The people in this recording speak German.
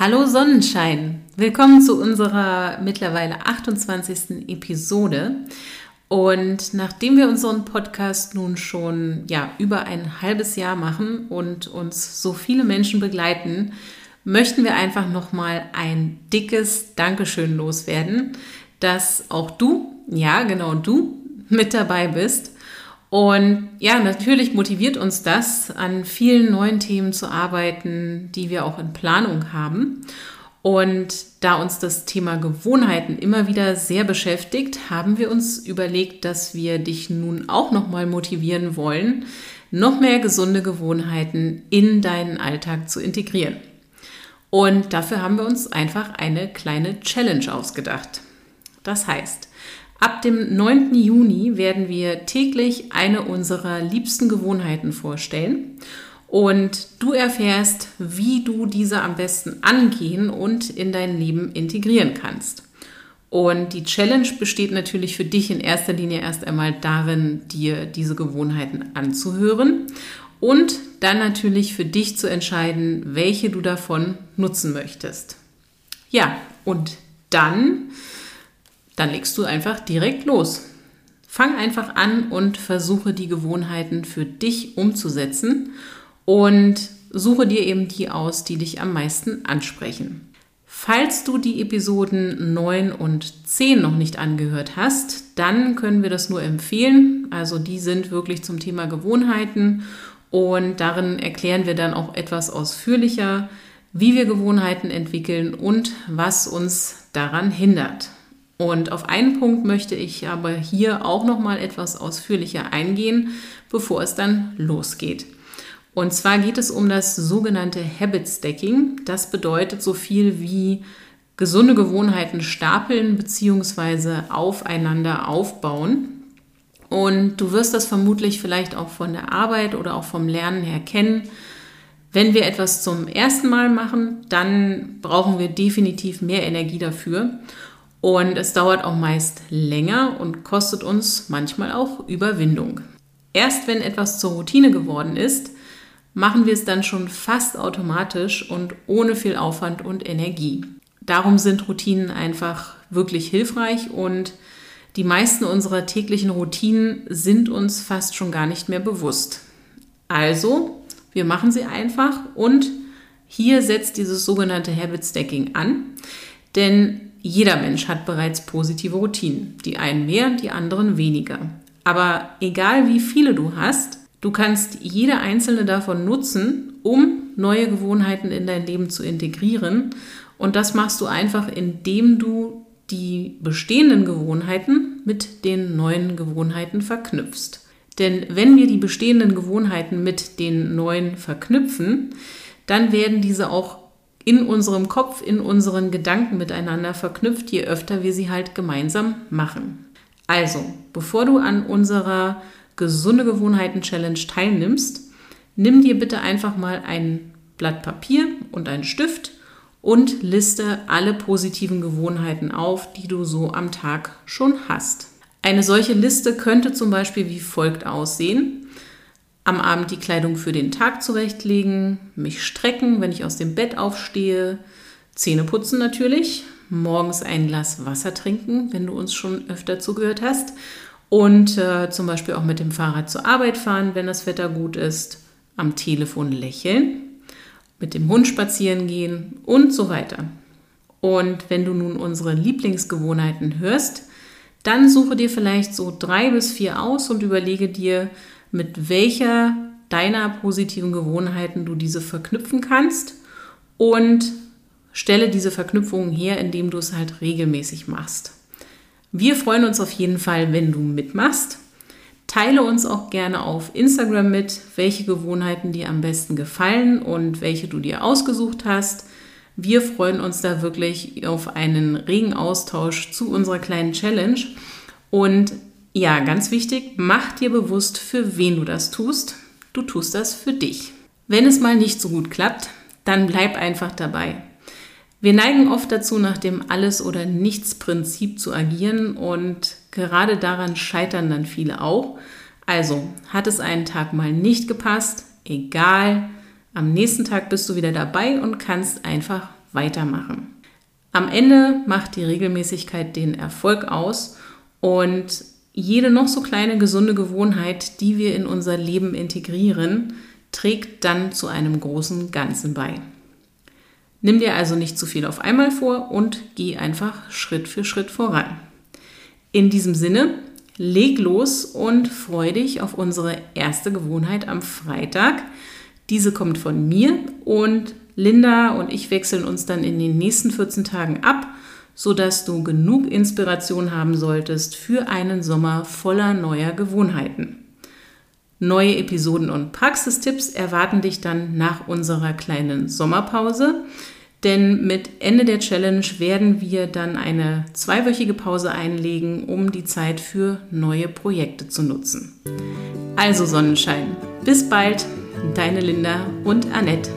Hallo Sonnenschein, willkommen zu unserer mittlerweile 28. Episode. Und nachdem wir unseren Podcast nun schon ja, über ein halbes Jahr machen und uns so viele Menschen begleiten, möchten wir einfach nochmal ein dickes Dankeschön loswerden, dass auch du, ja genau du, mit dabei bist und ja, natürlich motiviert uns das, an vielen neuen Themen zu arbeiten, die wir auch in Planung haben. Und da uns das Thema Gewohnheiten immer wieder sehr beschäftigt, haben wir uns überlegt, dass wir dich nun auch nochmal motivieren wollen, noch mehr gesunde Gewohnheiten in deinen Alltag zu integrieren. Und dafür haben wir uns einfach eine kleine Challenge ausgedacht. Das heißt, Ab dem 9. Juni werden wir täglich eine unserer liebsten Gewohnheiten vorstellen und du erfährst, wie du diese am besten angehen und in dein Leben integrieren kannst. Und die Challenge besteht natürlich für dich in erster Linie erst einmal darin, dir diese Gewohnheiten anzuhören und dann natürlich für dich zu entscheiden, welche du davon nutzen möchtest. Ja, und dann dann legst du einfach direkt los. Fang einfach an und versuche die Gewohnheiten für dich umzusetzen und suche dir eben die aus, die dich am meisten ansprechen. Falls du die Episoden 9 und 10 noch nicht angehört hast, dann können wir das nur empfehlen. Also die sind wirklich zum Thema Gewohnheiten und darin erklären wir dann auch etwas ausführlicher, wie wir Gewohnheiten entwickeln und was uns daran hindert. Und auf einen Punkt möchte ich aber hier auch noch mal etwas ausführlicher eingehen, bevor es dann losgeht. Und zwar geht es um das sogenannte Habit Stacking. Das bedeutet so viel wie gesunde Gewohnheiten stapeln bzw. aufeinander aufbauen. Und du wirst das vermutlich vielleicht auch von der Arbeit oder auch vom Lernen her kennen. Wenn wir etwas zum ersten Mal machen, dann brauchen wir definitiv mehr Energie dafür. Und es dauert auch meist länger und kostet uns manchmal auch Überwindung. Erst wenn etwas zur Routine geworden ist, machen wir es dann schon fast automatisch und ohne viel Aufwand und Energie. Darum sind Routinen einfach wirklich hilfreich und die meisten unserer täglichen Routinen sind uns fast schon gar nicht mehr bewusst. Also, wir machen sie einfach und hier setzt dieses sogenannte Habit Stacking an, denn jeder Mensch hat bereits positive Routinen. Die einen mehr, die anderen weniger. Aber egal wie viele du hast, du kannst jede einzelne davon nutzen, um neue Gewohnheiten in dein Leben zu integrieren. Und das machst du einfach, indem du die bestehenden Gewohnheiten mit den neuen Gewohnheiten verknüpfst. Denn wenn wir die bestehenden Gewohnheiten mit den neuen verknüpfen, dann werden diese auch in unserem Kopf, in unseren Gedanken miteinander verknüpft, je öfter wir sie halt gemeinsam machen. Also, bevor du an unserer gesunde Gewohnheiten Challenge teilnimmst, nimm dir bitte einfach mal ein Blatt Papier und einen Stift und liste alle positiven Gewohnheiten auf, die du so am Tag schon hast. Eine solche Liste könnte zum Beispiel wie folgt aussehen am Abend die Kleidung für den Tag zurechtlegen, mich strecken, wenn ich aus dem Bett aufstehe, Zähne putzen natürlich, morgens ein Glas Wasser trinken, wenn du uns schon öfter zugehört hast und äh, zum Beispiel auch mit dem Fahrrad zur Arbeit fahren, wenn das Wetter gut ist, am Telefon lächeln, mit dem Hund spazieren gehen und so weiter. Und wenn du nun unsere Lieblingsgewohnheiten hörst, dann suche dir vielleicht so drei bis vier aus und überlege dir, mit welcher deiner positiven Gewohnheiten du diese verknüpfen kannst und stelle diese Verknüpfungen her, indem du es halt regelmäßig machst. Wir freuen uns auf jeden Fall, wenn du mitmachst. Teile uns auch gerne auf Instagram mit, welche Gewohnheiten dir am besten gefallen und welche du dir ausgesucht hast. Wir freuen uns da wirklich auf einen regen Austausch zu unserer kleinen Challenge. Und ja, ganz wichtig, mach dir bewusst, für wen du das tust. Du tust das für dich. Wenn es mal nicht so gut klappt, dann bleib einfach dabei. Wir neigen oft dazu, nach dem Alles- oder Nichts-Prinzip zu agieren und gerade daran scheitern dann viele auch. Also, hat es einen Tag mal nicht gepasst, egal, am nächsten Tag bist du wieder dabei und kannst einfach weitermachen. Am Ende macht die Regelmäßigkeit den Erfolg aus und jede noch so kleine gesunde Gewohnheit, die wir in unser Leben integrieren, trägt dann zu einem großen Ganzen bei. Nimm dir also nicht zu viel auf einmal vor und geh einfach Schritt für Schritt voran. In diesem Sinne, leg los und freu dich auf unsere erste Gewohnheit am Freitag. Diese kommt von mir und Linda und ich wechseln uns dann in den nächsten 14 Tagen ab, sodass du genug Inspiration haben solltest für einen Sommer voller neuer Gewohnheiten. Neue Episoden und Praxistipps erwarten dich dann nach unserer kleinen Sommerpause. Denn mit Ende der Challenge werden wir dann eine zweiwöchige Pause einlegen, um die Zeit für neue Projekte zu nutzen. Also Sonnenschein. Bis bald, deine Linda und Annette.